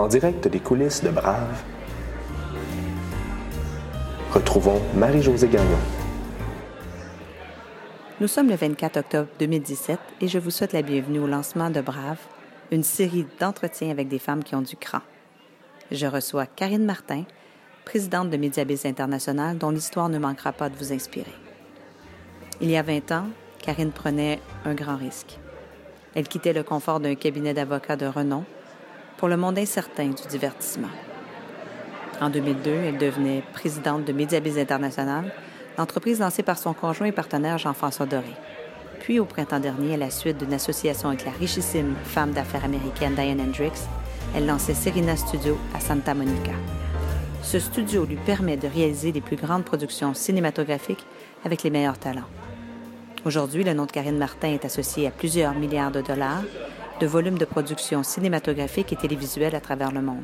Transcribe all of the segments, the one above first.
en direct des coulisses de Brave, retrouvons Marie-Josée Gagnon. Nous sommes le 24 octobre 2017 et je vous souhaite la bienvenue au lancement de Brave, une série d'entretiens avec des femmes qui ont du cran. Je reçois Karine Martin, présidente de Mediabiz International, dont l'histoire ne manquera pas de vous inspirer. Il y a 20 ans, Karine prenait un grand risque. Elle quittait le confort d'un cabinet d'avocats de renom pour le monde incertain du divertissement. En 2002, elle devenait présidente de Mediabiz International, l'entreprise lancée par son conjoint et partenaire Jean-François Doré. Puis, au printemps dernier, à la suite d'une association avec la richissime femme d'affaires américaine Diane Hendricks, elle lançait Serena Studio à Santa Monica. Ce studio lui permet de réaliser les plus grandes productions cinématographiques avec les meilleurs talents. Aujourd'hui, le nom de Karine Martin est associé à plusieurs milliards de dollars de volumes de production cinématographique et télévisuelle à travers le monde.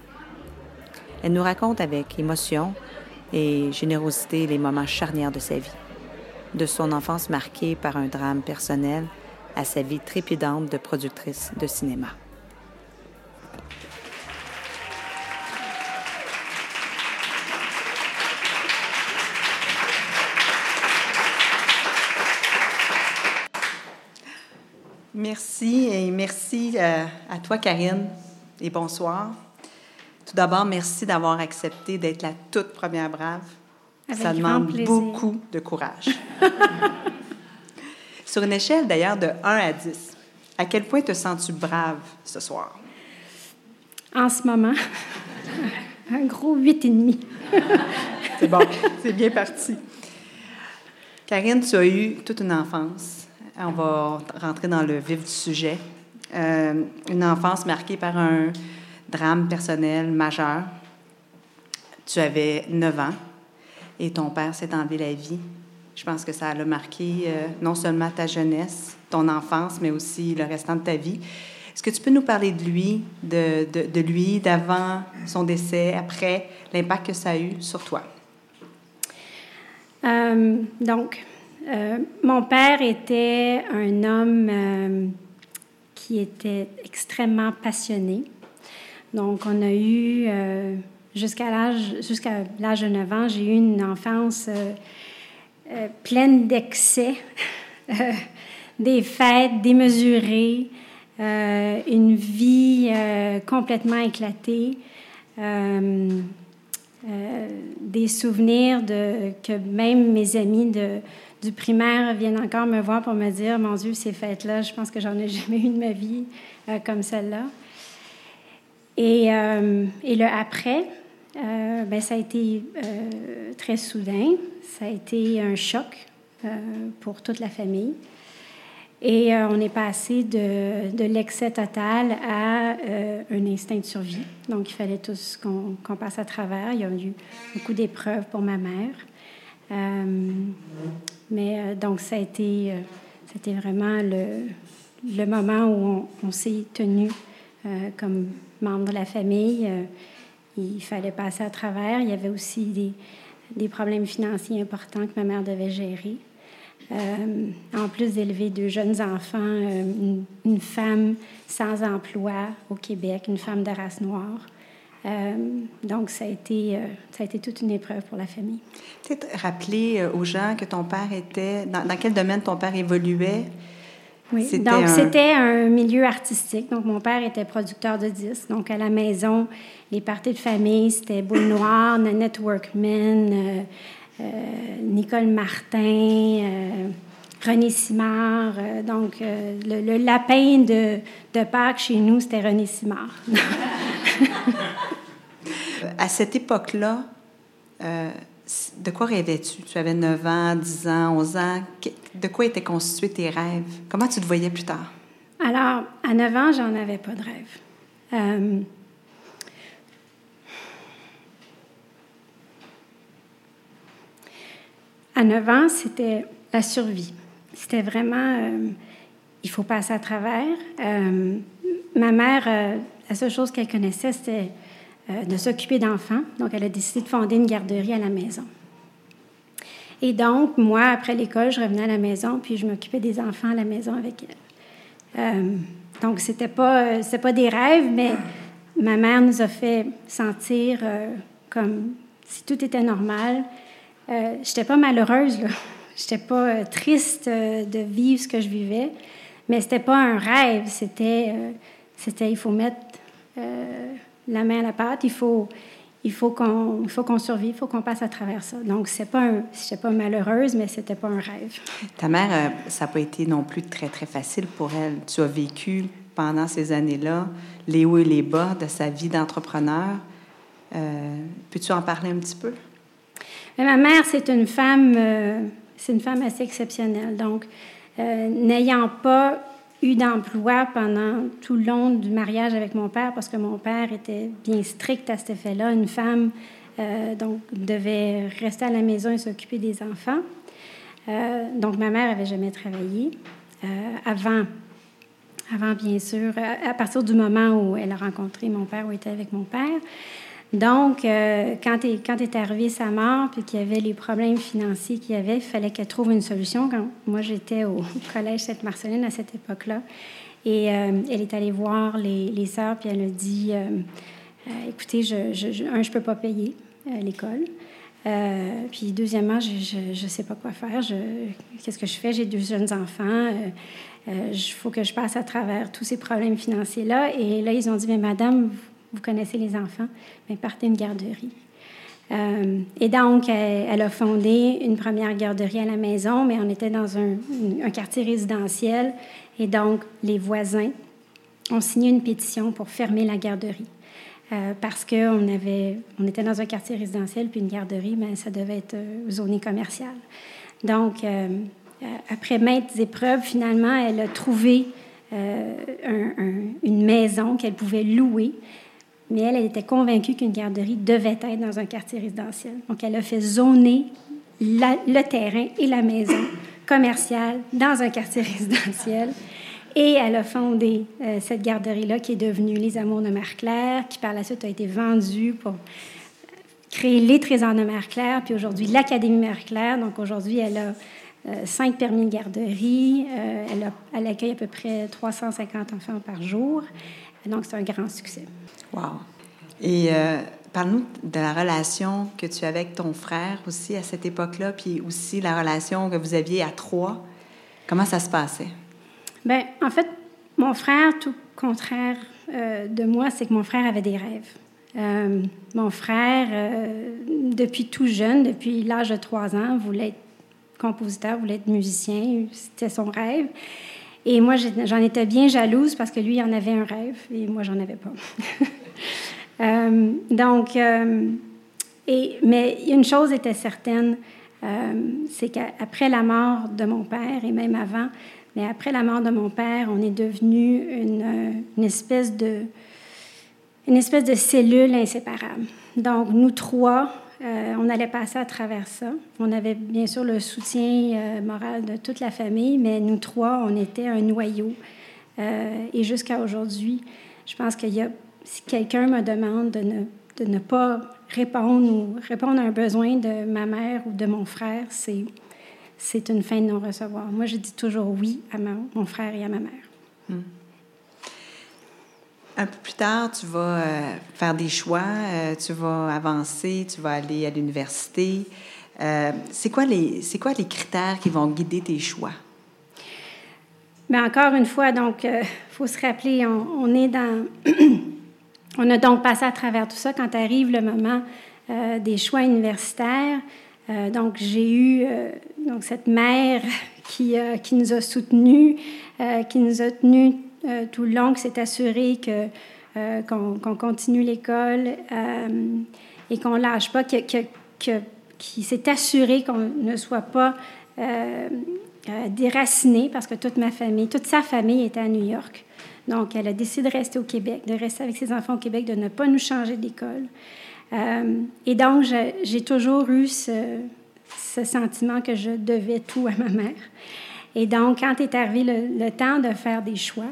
Elle nous raconte avec émotion et générosité les moments charnières de sa vie, de son enfance marquée par un drame personnel à sa vie trépidante de productrice de cinéma. Merci et merci euh, à toi, Karine, et bonsoir. Tout d'abord, merci d'avoir accepté d'être la toute première brave. Ça demande beaucoup de courage. Sur une échelle d'ailleurs de 1 à 10, à quel point te sens-tu brave ce soir? En ce moment, un gros 8,5. c'est bon, c'est bien parti. Karine, tu as eu toute une enfance on va rentrer dans le vif du sujet. Euh, une enfance marquée par un drame personnel majeur. Tu avais 9 ans et ton père s'est enlevé la vie. Je pense que ça a marqué euh, non seulement ta jeunesse, ton enfance, mais aussi le restant de ta vie. Est-ce que tu peux nous parler de lui, de lui, d'avant son décès, après, l'impact que ça a eu sur toi? Euh, donc, euh, mon père était un homme euh, qui était extrêmement passionné. Donc, on a eu, euh, jusqu'à l'âge, de 9 ans, j'ai eu une enfance pleine d'excès, des fêtes démesurées, une vie complètement éclatée. des souvenirs de, que même mes amis de, du primaire viennent encore me voir pour me dire Mon Dieu, ces fêtes-là, je pense que j'en ai jamais eu de ma vie euh, comme celle-là. Et, euh, et, le après, euh, ben, ça a été très soudain. Ça a été un choc pour toute la famille. Et on est passé de, de l'excès total à un instinct de survie. Donc, il fallait tous qu'on passe à travers. Il y a eu beaucoup d'épreuves pour ma mère. Mais euh, donc, ça a été, euh, c'était vraiment le, le, moment où on, s'est tenu euh, comme membre de la famille. il fallait passer à travers. Il y avait aussi des, des problèmes financiers importants que ma mère devait gérer. en plus d'élever deux jeunes enfants, une, une, femme sans emploi au Québec, une femme de race noire. Euh, donc, ça a, été, euh, ça a été toute une épreuve pour la famille. Peut-être rappeler euh, aux gens que ton père était... Dans, dans quel domaine ton père évoluait? Oui, donc c'était un milieu artistique. Donc, mon père était producteur de disques. Donc, à la maison, les parties de famille, c'était Boule Noire, Nanette Workman, Nicole Martin, René Simard. donc, le, le, lapin de, de Pâques chez nous, c'était René Simard. à cette époque-là, euh, de quoi rêvais-tu? Tu avais 9 ans, 10 ans, 11 ans? De quoi étaient constitués tes rêves? Comment tu te voyais plus tard? Alors, à 9 ans, j'en avais pas de rêve. Euh, à 9 ans, c'était la survie. C'était vraiment, euh, il faut passer à travers. ma mère, la seule chose qu'elle connaissait, c'était euh, de s'occuper d'enfants. Donc, elle a décidé de fonder une garderie à la maison. Et donc, moi, après l'école, je revenais à la maison, puis je m'occupais des enfants à la maison avec elle. Euh, donc, c'était pas, pas des rêves, mais ma mère nous a fait sentir comme si tout était normal. Euh, j'étais pas malheureuse, là. J'étais pas triste de vivre ce que je vivais, mais c'était pas un rêve. C'était, c'était, il faut mettre la main à la pâte, il faut, il faut qu'on, il faut qu'on survive, il faut qu'on passe à travers ça. Donc, c'est pas un, pas malheureuse, mais c'était pas un rêve. Ta mère, euh, ça n'a pas été non plus très, très facile pour elle. Tu as vécu pendant ces années-là les hauts et les bas de sa vie d'entrepreneur. Euh, peux-tu en parler un petit peu? ma mère, c'est une femme, euh, c'est une femme assez exceptionnelle. Donc, n'ayant pas eu d'emploi pendant tout le long du mariage avec mon père parce que mon père était bien strict à cet effet-là. Une femme euh, donc devait rester à la maison et s'occuper des enfants. Euh, donc ma mère avait jamais travaillé euh, avant. Avant, bien sûr, à, partir du moment où elle a rencontré mon père, où était avec mon père. Donc, euh, quand, est, arrivée sa mort, puis qu'il y avait les problèmes financiers qu'il y avait, il fallait qu'elle trouve une solution. Quand moi, j'étais au collège Sainte-Marceline à cette époque-là. Et euh, elle est allée voir les, sœurs, puis elle a dit euh, Écoutez, un, je ne peux pas payer l'école. puis deuxièmement, je ne sais pas quoi faire. Qu'est-ce que je fais? J'ai deux jeunes enfants. Il faut que je passe à travers tous ces problèmes financiers-là. Et là, ils ont dit, mais madame, vous connaissez les enfants, mais partez une garderie. Euh, et donc, elle, a fondé une première garderie à la maison, mais on était dans un, quartier résidentiel. Et donc, les voisins ont signé une pétition pour fermer la garderie. Euh, parce qu'on on était dans un quartier résidentiel, puis une garderie, mais ça devait être euh, zoné commercial. Donc, après maintes épreuves, finalement, elle a trouvé une maison qu'elle pouvait louer mais elle, elle était convaincue qu'une garderie devait être dans un quartier résidentiel. Donc, elle a fait zoner le terrain et la maison commerciale dans un quartier résidentiel. Et elle a fondé euh, cette garderie-là qui est devenue Les Amours de Mère-Claire, qui par la suite a été vendue pour créer les Trésors de Mère-Claire, puis aujourd'hui l'Académie Mère-Claire. Donc aujourd'hui, elle a euh, cinq permis de garderie. Euh, elle, elle accueille à peu près 350 enfants par jour. Donc c'est un grand succès. Wow. Et euh, parle-nous de la relation que tu avais avec ton frère aussi à cette époque-là, puis aussi la relation que vous aviez à trois. Comment ça se passait? Bien, en fait, mon frère, tout contraire euh, de moi, c'est que mon frère avait des rêves. Euh, mon frère, depuis tout jeune, depuis l'âge de trois ans, voulait être compositeur, voulait être musicien, c'était son rêve. Et moi, j'en étais bien jalouse parce que lui, il en avait un rêve et moi, j'en avais pas. Euh, donc, euh, mais une chose était certaine, euh, c'est qu'après la mort de mon père, et même avant, mais après la mort de mon père, on est devenu une, espèce de une espèce de cellule inséparable. Donc, nous trois, on allait passer à travers ça. On avait bien sûr le soutien moral de toute la famille, mais nous trois, on était un noyau. et jusqu'à aujourd'hui, je pense qu'il y a si quelqu'un me demande de ne, de ne pas répondre ou répondre à un besoin de ma mère ou de mon frère, c'est, c'est une fin de non-recevoir. Moi, je dis toujours oui à mon frère et à ma mère. Hmm. Un peu plus tard, tu vas euh, faire des choix, euh, tu vas avancer, tu vas aller à l'université. Euh, c'est, quoi les, c'est quoi les critères qui vont guider tes choix? Mais encore une fois, donc, il faut se rappeler, on, on est dans On a donc passé à travers tout ça quand arrive le moment euh, des choix universitaires. Euh, donc, j'ai eu euh, donc cette mère qui, qui nous a soutenus, qui nous a tenus tout le long, qui s'est assurée que, qu'on, continue l'école et qu'on ne lâche pas, qui s'est assuré qu'on ne soit pas déraciné parce que toute ma famille, toute sa famille était à New York. Donc, elle a décidé de rester au Québec, de rester avec ses enfants au Québec, de ne pas nous changer d'école. Euh, et donc, j'ai toujours eu ce, sentiment que je devais tout à ma mère. Et donc, quand est arrivé le, temps de faire des choix,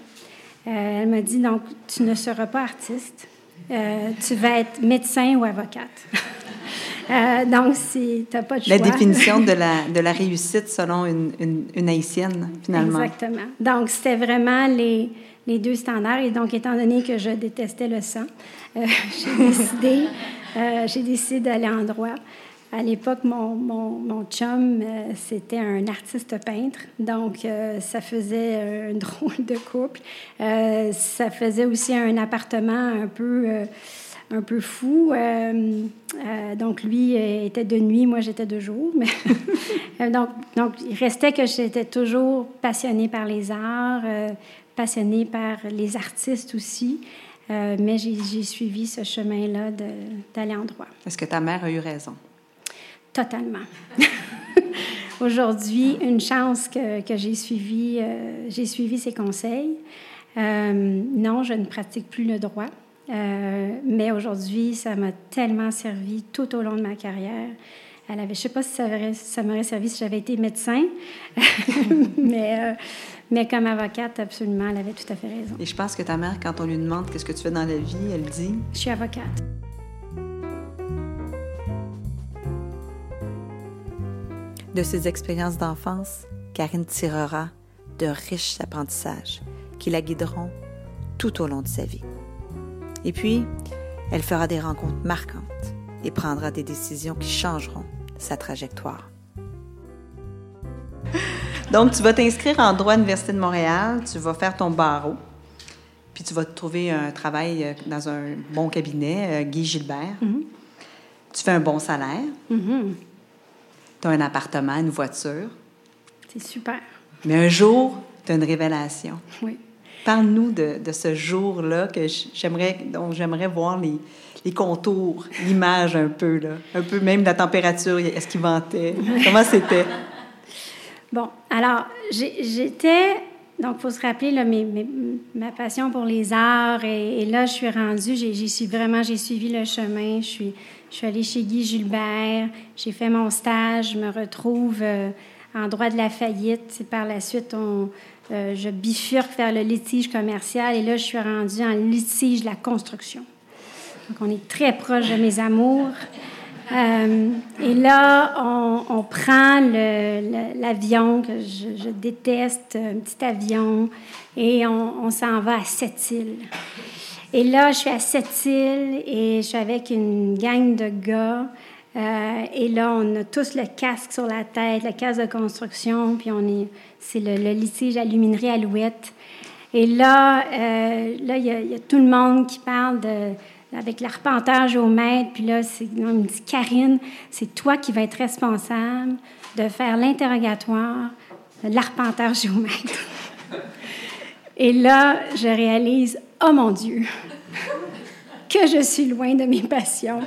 euh, elle m'a dit, donc, tu ne seras pas artiste, euh, tu vas être médecin ou avocate. Donc, si tu n'as pas de choix. La définition de la, de la réussite selon une, une, une haïtienne, finalement. Exactement. Donc, c'était vraiment les, les deux standards. Et donc, étant donné que je détestais le sang, j'ai décidé, j'ai décidé d'aller en droit. À l'époque, mon, mon, mon, chum, euh, c'était un artiste peintre, donc euh, ça faisait un drôle de couple. Euh, ça faisait aussi un appartement un peu, un peu fou. donc lui était de nuit, moi j'étais de jour. Mais donc, donc il restait que j'étais toujours passionnée par les arts, passionnée par les artistes aussi. mais j'ai suivi ce chemin-là d'aller en droit. Est-ce que ta mère a eu raison? Totalement. Aujourd'hui, une chance que, que j'ai suivi, euh, j'ai suivi ses conseils. Euh, non, je ne pratique plus le droit, euh, mais aujourd'hui, ça m'a tellement servi tout au long de ma carrière. Elle avait, je ne sais pas si ça, ça m'aurait servi si j'avais été médecin, mais, mais comme avocate, absolument, elle avait tout à fait raison. Et je pense que ta mère, quand on lui demande qu'est-ce que tu fais dans la vie, elle dit? Je suis avocate. De ses expériences d'enfance, Karine tirera de riches apprentissages qui la guideront tout au long de sa vie. Et puis, elle fera des rencontres marquantes et prendra des décisions qui changeront sa trajectoire. Donc, tu vas t'inscrire en droit à l'Université de Montréal, tu vas faire ton barreau, puis tu vas te trouver un travail euh, dans un bon cabinet, euh, Guy Gilbert. Mm-hmm. Tu fais un bon salaire. Mm-hmm tu as un appartement, une voiture. C'est super. Mais un jour, tu as une révélation. Oui. Parle-nous de, ce jour-là que j'aimerais, dont j'aimerais voir les, contours, l'image un peu, là. un peu même la température, est-ce qu'il ventait, comment c'était? Bon, alors, j'étais, donc il faut se rappeler, là, mes, ma passion pour les arts, et, et là, je suis rendue, j'ai suis vraiment, j'ai suivi le chemin, je suis je suis allée chez Guy Gilbert, j'ai fait mon stage, je me retrouve euh, en droit de la faillite. Par la suite, on, euh, je bifurque vers le litige commercial et là, je suis rendue en litige de la construction. Donc, on est très proche de mes amours. Euh, et là, on, prend l'avion que je, déteste, un petit avion, et on, s'en va à Sept-Îles. Et là, je suis à Sept-Îles et je suis avec une gang de gars. Euh, et là, on a tous le casque sur la tête, le casque de construction, puis on est, c'est le, litige aluminerie Alouette. Et là, euh, là, il y, a tout le monde qui parle avec l'arpenteur géomètre. Puis là, il me dit, Karine, c'est toi qui vas être responsable de faire l'interrogatoire de l'arpenteur géomètre. Et là, je réalise, oh mon Dieu, que je suis loin de mes passions.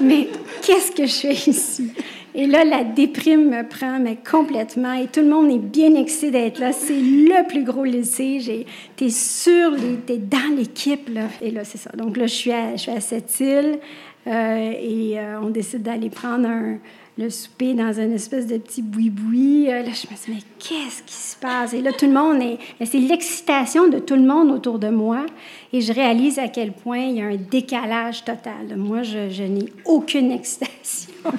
mais qu'est-ce que je fais ici? Et là, la déprime me prend mais complètement et tout le monde est bien excité d'être là. C'est le plus gros lycée. T'es sûr, t'es dans l'équipe. Là. Et là, c'est ça. Donc là, je suis à, je suis à cette île euh, et euh, on décide d'aller prendre un, le souper dans une espèce de petit boui-boui. Euh, là, je me dis, mais qu'est-ce qui se passe? Et là, tout le monde est. C'est l'excitation de tout le monde autour de moi. Et je réalise à quel point il y a un décalage total. Moi, je, n'ai aucune excitation.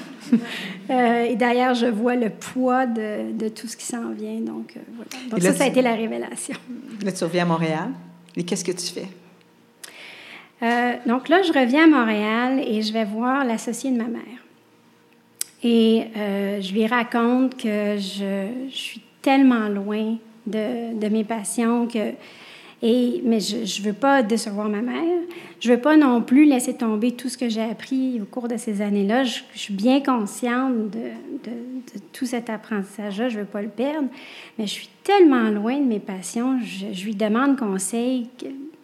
Euh, et d'ailleurs, je vois le poids de, de tout ce qui s'en vient. Donc, euh, voilà. Donc, ça, ça a été la révélation. Là, tu reviens à Montréal. Et qu'est-ce que tu fais? donc là, je reviens à Montréal et je vais voir l'associé de ma mère. Et euh, je lui raconte que je, suis tellement loin de, mes passions que. Et, mais je ne veux pas décevoir ma mère. Je ne veux pas non plus laisser tomber tout ce que j'ai appris au cours de ces années-là. Je, suis bien consciente de, tout cet apprentissage-là. Je ne veux pas le perdre. Mais je suis tellement loin de mes passions. Je lui demande conseil.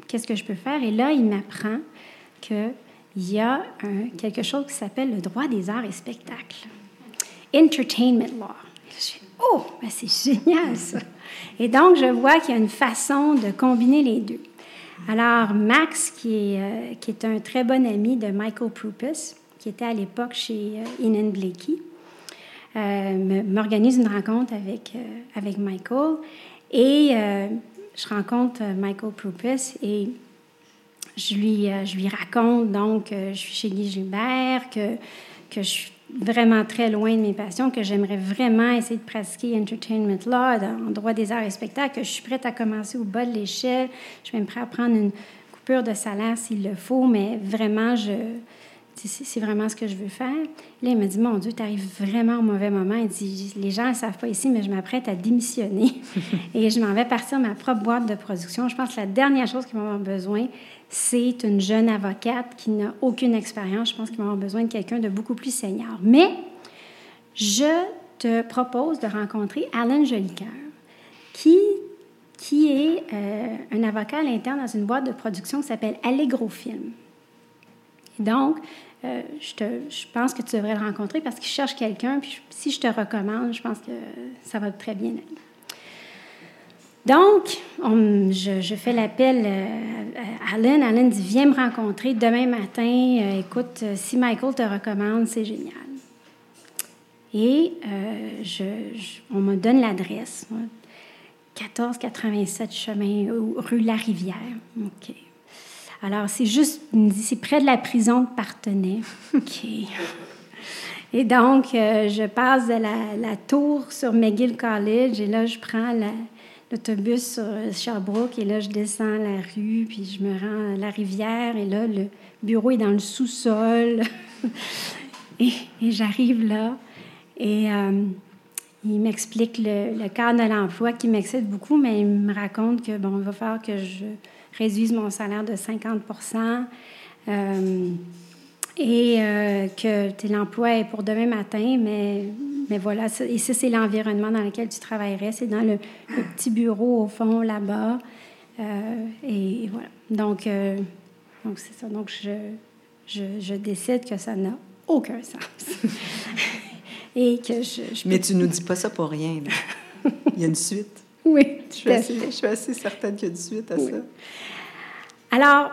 Qu'est-ce que je peux faire? Et là, il m'apprend que il y a quelque chose qui s'appelle le droit des arts et spectacles. Entertainment law. Je suis, oh, ben c'est génial ça. Et donc, je vois qu'il y a une façon de combiner les deux. Alors, Max, qui est, euh, qui est un très bon ami de Michael Proupus, qui était à l'époque chez euh, Inan Blakey, euh, m'organise une rencontre avec, avec Michael. Et je rencontre Michael Proupus et je lui, euh, je lui raconte donc que je suis chez Guy Gilbert, que, que je suis vraiment très loin de mes passions, que j'aimerais vraiment essayer de pratiquer entertainment law, en droit des arts et spectacles, que je suis prête à commencer au bas de l'échelle. Je suis même prête à prendre une coupure de salaire s'il le faut, mais vraiment, je, c'est vraiment ce que je veux faire. Là, il m'a dit, mon Dieu, tu arrives vraiment au mauvais moment. Il dit, les gens ne savent pas ici, mais je m'apprête à démissionner et je m'en vais partir ma propre boîte de production. Je pense que la dernière chose qu'ils vont avoir besoin, c'est une jeune avocate qui n'a aucune expérience. Je pense qu'ils vont avoir besoin de quelqu'un de beaucoup plus senior. Mais je te propose de rencontrer Alan Jolicoeur, qui, qui est euh, un avocat à l'interne dans une boîte de production qui s'appelle Allegro Film. Donc, euh, je, pense que tu devrais le rencontrer parce qu'il cherche quelqu'un. Puis si je te recommande, je pense que ça va très bien. Donc, je, fais l'appel euh, à Alan. Alan dit Viens me rencontrer demain matin. Euh, écoute, si Michael te recommande, c'est génial. Et on me donne l'adresse 1487 chemin rue La Rivière. OK. Alors, c'est juste, c'est près de la prison de Partenay. OK. Et donc, euh, je passe de la, tour sur McGill College et là, je prends l'autobus sur Sherbrooke et là, je descends la rue, puis je me rends à la rivière et là, le bureau est dans le sous-sol. et, j'arrive là et euh, il m'explique le, le, cadre de l'emploi qui m'excite beaucoup, mais il me raconte que, bon, il va falloir que je réduise mon salaire de 50 euh, et euh, que l'emploi est pour demain matin, mais, mais voilà, et ça, c'est l'environnement dans lequel tu travaillerais. C'est dans le, petit bureau au fond là-bas. Euh, et, voilà. Donc, donc c'est ça. Donc, je, je, je, décide que ça n'a aucun sens. et que je, Mais tu nous dis pas ça pour rien. Il y a une suite. Oui, je suis, assez, je suis assez certaine qu'il y a une suite à ça. Alors,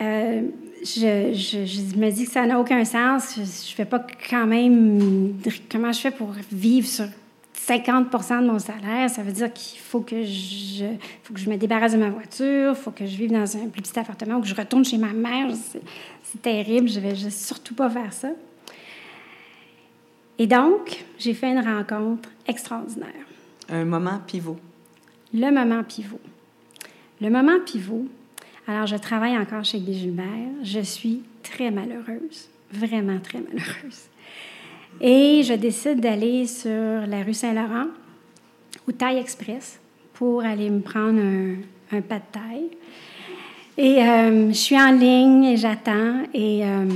euh, je, je, me dis que ça n'a aucun sens. Je ne fais pas quand même. Comment je fais pour vivre sur 50 de mon salaire? Ça veut dire qu'il faut que je, faut que je me débarrasse de ma voiture, il faut que je vive dans un plus petit appartement ou que je retourne chez ma mère. C'est terrible. Je ne vais surtout pas faire ça. Et donc, j'ai fait une rencontre extraordinaire. Un moment pivot. Le moment pivot. Le moment pivot, alors je travaille encore chez Guy Gilbert. Je suis très malheureuse, vraiment très malheureuse. Et je décide d'aller sur la rue Saint-Laurent, au Taille Express, pour aller me prendre un, pas de taille. Et euh, je suis en ligne et j'attends et euh,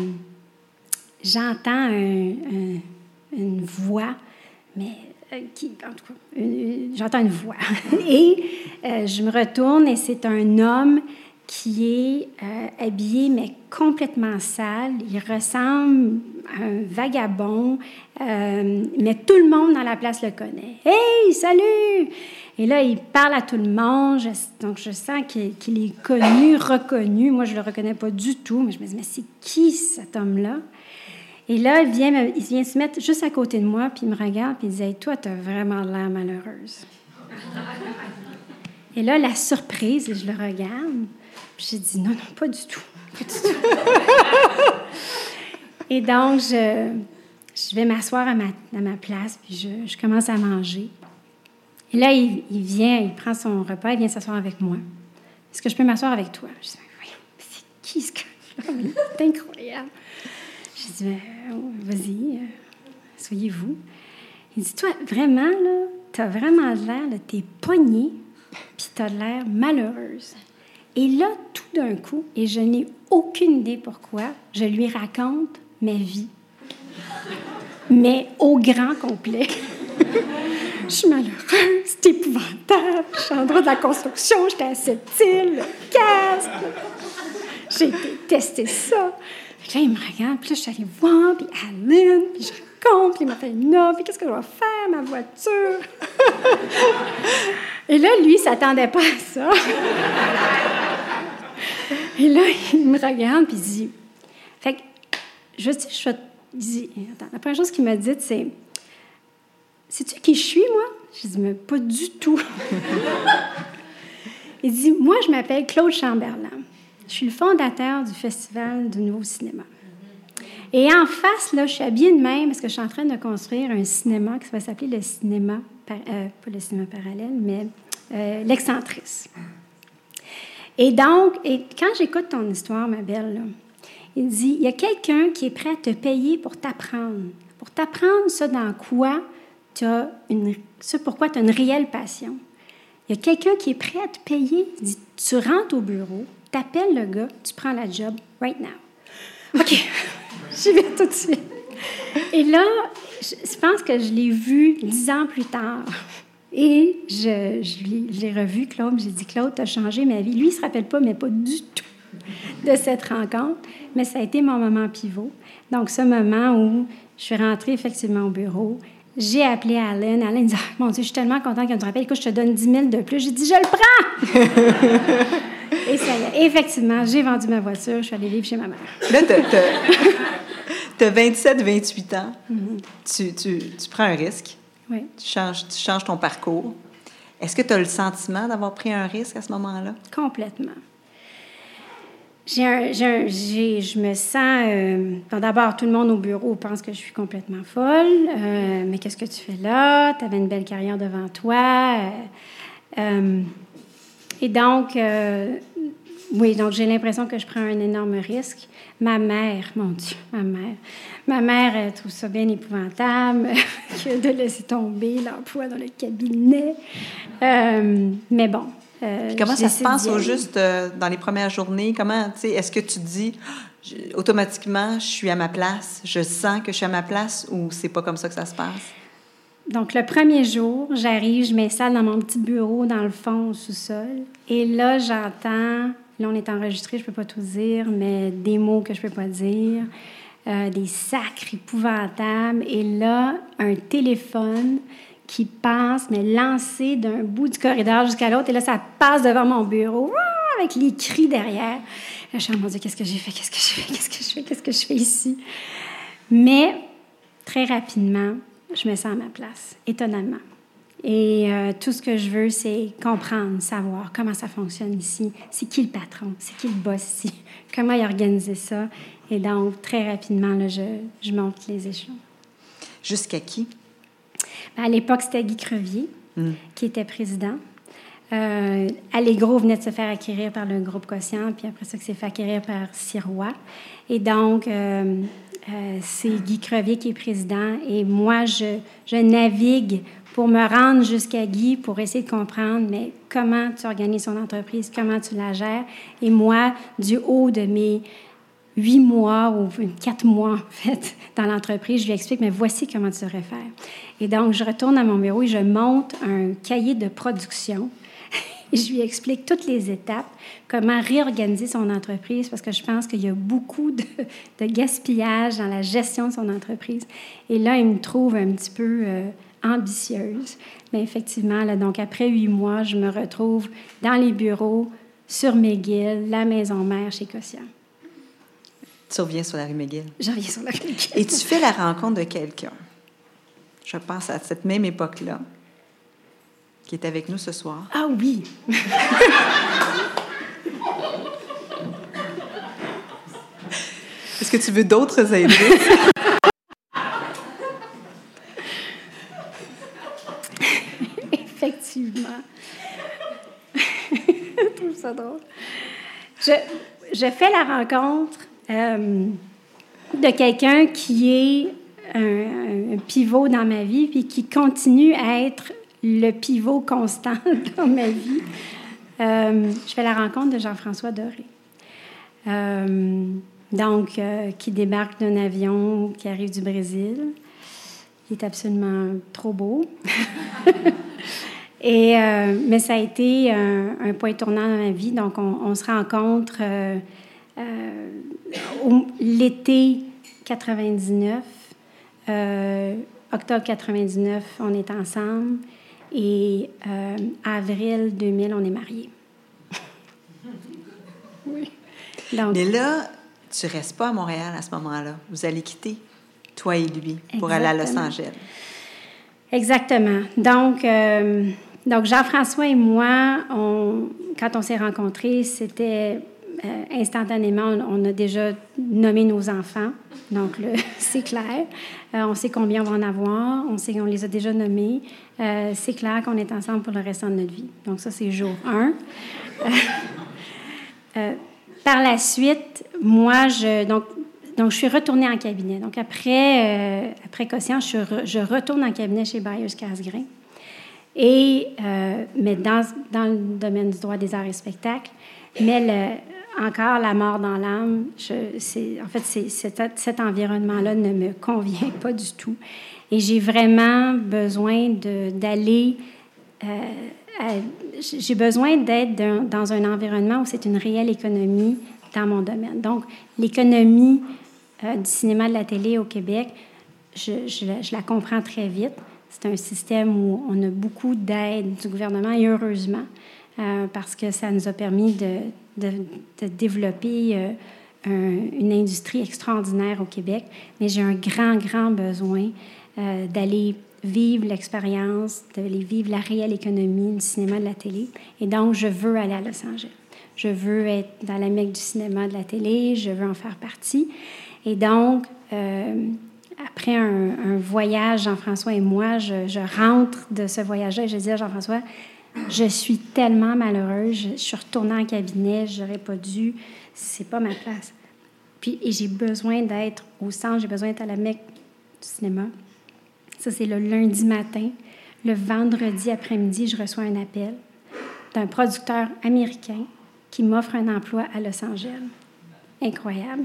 j'entends une voix, mais qui, en tout cas, j'entends une voix. et euh, je me retourne et c'est un homme qui est euh, habillé, mais complètement sale. Il ressemble à un vagabond, mais tout le monde dans la place le connaît. Hey, salut! Et là, il parle à tout le monde. donc, je sens qu'il est connu, reconnu. Moi, je ne le reconnais pas du tout, mais je me dis, mais c'est qui cet homme-là? Et là, il vient, il vient se mettre juste à côté de moi, puis il me regarde, puis il dit Toi, tu as vraiment l'air malheureuse. Et là, la surprise, je le regarde, puis j'ai dit Non, non, pas du tout. Pas du tout. et donc, je, vais m'asseoir à ma, place, puis je, commence à manger. Et là, il, vient, il prend son repas, il vient s'asseoir avec moi. Est-ce que je peux m'asseoir avec toi? Je dis Oui, c'est qui ce? C'est incroyable. Je dis, ben, vas-y, euh, soyez-vous. Il dit, toi, vraiment, là, t'as vraiment l'air, de t'es poignée, puis t'as l'air malheureuse. Et là, tout d'un coup, et je n'ai aucune idée pourquoi, je lui raconte ma vie. Mais au grand complet. je suis malheureuse, c'est épouvantable. Je suis en droit de la construction, j'étais à cette île, le casque. J'ai détesté ça. Puis là, il me regarde, puis là, je suis allée voir, puis Aline, puis je raconte, puis il m'a fait non, puis qu'est-ce que je vais faire, ma voiture? Et là, lui, il s'attendait pas à ça. Et là, il me regarde, puis il dit, fait que, je dis, je dit, attends, la première chose qu'il m'a dit, c'est, sais-tu qui je suis, moi? Je dis, mais pas du tout. il dit, moi, je m'appelle Claude Chamberlain. Je suis le fondateur du Festival du Nouveau Cinéma. Et en face, là, je suis habillée de même parce que je suis en train de construire un cinéma qui va s'appeler le cinéma, euh, pas le cinéma parallèle, mais euh, l'excentrice. Et donc, quand j'écoute ton histoire, ma belle, il dit, il y a quelqu'un qui est prêt à te payer pour t'apprendre, pour t'apprendre ça dans quoi tu as une, ce pourquoi tu as une réelle passion. Il y a quelqu'un qui est prêt à te payer. Il dit, tu rentres au bureau, tu appelles le gars, tu prends la job right now. OK, j'y vais tout de suite. Et là, je pense que je l'ai vu dix ans plus tard. Et je, l'ai revu, Claude. J'ai dit, Claude, tu as changé ma vie. Lui, il se rappelle pas, mais pas du tout de cette rencontre. Mais ça a été mon moment pivot. Donc, ce moment où je suis rentrée effectivement au bureau, j'ai appelé Alain. Alain dit Mon Dieu, je suis tellement contente qu'elle me rappelle. Écoute, je te donne 10 000 de plus. J'ai dit Je le prends Et ça y est. Effectivement, j'ai vendu ma voiture. Je suis allée vivre chez ma mère. Là, tu as, 27, 28 ans. Mm-hmm. tu, tu, tu, prends un risque. Oui. Tu changes, tu changes ton parcours. Est-ce que tu as le sentiment d'avoir pris un risque à ce moment-là? Complètement. J'ai je me sens. Euh, D'abord, tout le monde au bureau pense que je suis complètement folle. Euh, mais qu'est-ce que tu fais là? Tu avais une belle carrière devant toi. Euh, et donc, oui, donc j'ai l'impression que je prends un énorme risque. Ma mère, mon Dieu, ma mère. Ma mère, elle trouve ça bien épouvantable de laisser tomber l'emploi dans le cabinet. mais bon, euh, comment ça se passe au juste euh, dans les premières journées? Comment, est-ce que tu dis automatiquement, je suis à ma place, je sens que je suis à ma place ou c'est pas comme ça que ça se passe? Donc, le premier jour, j'arrive, je m'installe dans mon petit bureau dans le fond, au sous-sol. Et là, j'entends, là, on est enregistré, je peux pas tout dire, mais des mots que je peux pas dire, euh, des sacres épouvantables. Et là, un téléphone qui passe, mais lancé d'un bout du corridor jusqu'à l'autre. Et là, ça passe devant mon bureau, avec les cris derrière. je suis, oh mon Dieu, qu'est-ce que j'ai fait? Qu'est-ce que je fais? Qu'est-ce que je fais? Qu'est-ce que je fais ici? Mais très rapidement, je me sens à ma place, étonnamment. Et euh, tout ce que je veux, c'est comprendre, savoir comment ça fonctionne ici, c'est qui le patron, c'est qui le boss ici, comment il organisé ça? Et donc, très rapidement, là, je, je monte les échelons. Jusqu'à qui? À l'époque, c'était Guy Crevier mm. qui était président. Euh, Allegro venait de se faire acquérir par le groupe Quotient, puis après ça, il s'est fait acquérir par Sirois. Et donc, euh, euh, c'est Guy Crevier qui est président. Et moi, je, je navigue pour me rendre jusqu'à Guy pour essayer de comprendre, mais comment tu organises ton entreprise, comment tu la gères. Et moi, du haut de mes huit mois ou quatre mois, en fait, dans l'entreprise. Je lui explique, mais voici comment tu devrais faire. Et donc, je retourne à mon bureau et je monte un cahier de production. Et je lui explique toutes les étapes, comment réorganiser son entreprise, parce que je pense qu'il y a beaucoup de, gaspillage dans la gestion de son entreprise. Et là, il me trouve un petit peu euh, ambitieuse. Mais effectivement, là, donc après huit mois, je me retrouve dans les bureaux, sur McGill, la maison mère chez Quotient. Tu reviens sur la rue McGill? Je reviens sur la rue McGill. Et tu fais la rencontre de quelqu'un, je pense à cette même époque-là, qui est avec nous ce soir. Ah oui! Est-ce que tu veux d'autres aides? Effectivement. je trouve ça drôle. Je, je fais la rencontre euh, de quelqu'un qui est un, pivot dans ma vie, puis qui continue à être le pivot constant dans ma vie. Euh, je fais la rencontre de Jean-François Doré. Euh, donc, qui débarque d'un avion qui arrive du Brésil. Il est absolument trop beau. Et, mais ça a été un, point tournant dans ma vie. Donc, on, on se rencontre euh, l'été 99, euh, octobre 99, on est ensemble. Et euh, avril 2000, on est mariés. oui. Mais là, tu restes pas à Montréal à ce moment-là. Vous allez quitter, toi et lui, pour aller à Los Angeles. Exactement. Donc, donc Jean-François et moi, on, quand on s'est rencontrés, c'était euh, instantanément, on, a déjà nommé nos enfants, donc c'est clair. Euh, on sait combien on va en avoir, on sait qu'on les a déjà nommés. Euh, c'est clair qu'on est ensemble pour le restant de notre vie. Donc ça, c'est jour 1. par la suite, moi, je, donc, donc, je suis retournée en cabinet. Donc, après, après je, je, retourne en cabinet chez Byers Casgrain. Et, mais dans, dans le domaine du droit des arts et spectacles. Mais encore la mort dans l'âme. En fait, cet, cet environnement-là ne me convient pas du tout. Et j'ai vraiment besoin d'aller... Euh, j'ai besoin d'être dans un environnement où c'est une réelle économie dans mon domaine. Donc, l'économie euh, du cinéma de la télé au Québec, je, je, la comprends très vite. C'est un système où on a beaucoup d'aide du gouvernement et heureusement, euh, parce que ça nous a permis de, développer euh, une industrie extraordinaire au Québec, mais j'ai un grand, grand besoin euh, d'aller vivre l'expérience, d'aller vivre la réelle économie du cinéma, de la télé. Et donc, je veux aller à Los Angeles. Je veux être dans la mecque du cinéma, de la télé, je veux en faire partie. Et donc, après un, voyage, Jean-François et moi, je, je rentre de ce voyage-là et je dis à Jean-François, je suis tellement malheureuse. Je, suis retournée en cabinet, j'aurais pas dû. C'est pas ma place. Puis, et j'ai besoin d'être au centre, j'ai besoin d'être à la mecque du cinéma. Ça, c'est le lundi matin. Le vendredi après-midi, je reçois un appel d'un producteur américain qui m'offre un emploi à Los Angeles. Incroyable.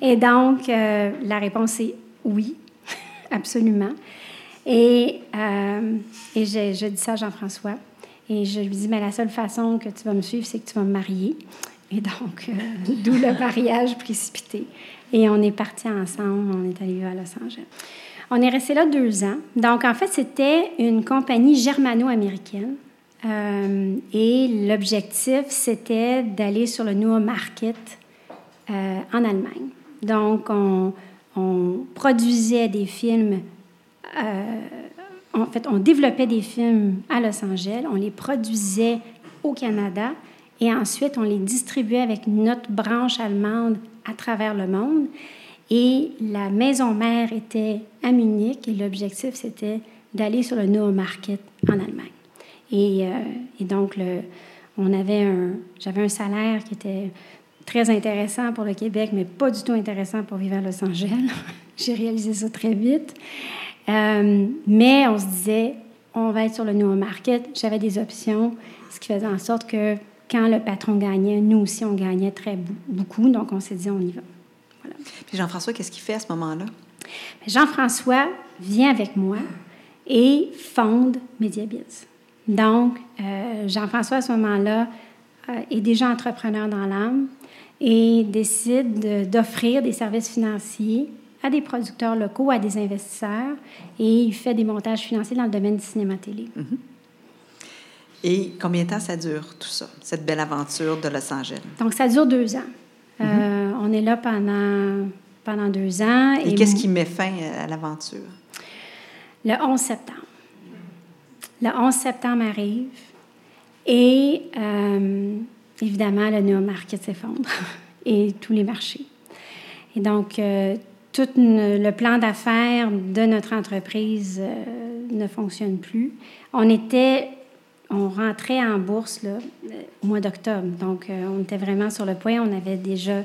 Et donc, euh, la réponse est oui, absolument. Et, euh, et je, dis ça à Jean-François. Et je lui dis, mais la seule façon que tu vas me suivre, c'est que tu vas me marier. Et donc, euh, d'où le mariage précipité. Et on est partis ensemble, on est allés à Los Angeles. On est resté là deux ans. Donc, en fait, c'était une compagnie germano-américaine. Euh, et l'objectif, c'était d'aller sur le New Market euh, en Allemagne. Donc, on, produisait des films en fait, on développait des films à Los Angeles, on les produisait au Canada et ensuite on les distribuait avec notre branche allemande à travers le monde. Et la maison mère était à Munich et l'objectif c'était d'aller sur le No Market en Allemagne. Et, euh, donc, j'avais un salaire qui était très intéressant pour le Québec, mais pas du tout intéressant pour vivre à Los Angeles. J'ai réalisé ça très vite. Euh, mais on se disait, on va être sur le nouveau market. J'avais des options, ce qui faisait en sorte que quand le patron gagnait, nous aussi, on gagnait très beaucoup. Donc, on s'est dit, on y va. Voilà. Puis Jean-François, qu'est-ce qu'il fait à ce moment-là? Jean-François vient avec moi et fonde Mediabiz. Donc, euh, Jean-François, à ce moment-là, euh, est déjà entrepreneur dans l'âme et décide d'offrir des services financiers à des producteurs locaux, à des investisseurs, et il fait des montages financiers dans le domaine du cinéma-télé. Mhm. Et combien de temps ça dure, tout ça, cette belle aventure de Los Angeles? Donc, ça dure deux ans. Euh, mhm. on est là pendant, pendant deux ans. Et, qu'est-ce qui met fin à l'aventure? Le 11 septembre. Le 11 septembre arrive et euh, évidemment, le néo-market s'effondre et tous les marchés. Et donc, euh, tout le plan d'affaires de notre entreprise euh, ne fonctionne plus. On était, on rentrait en bourse là, euh, au mois d'octobre, donc euh, on était vraiment sur le point. On avait déjà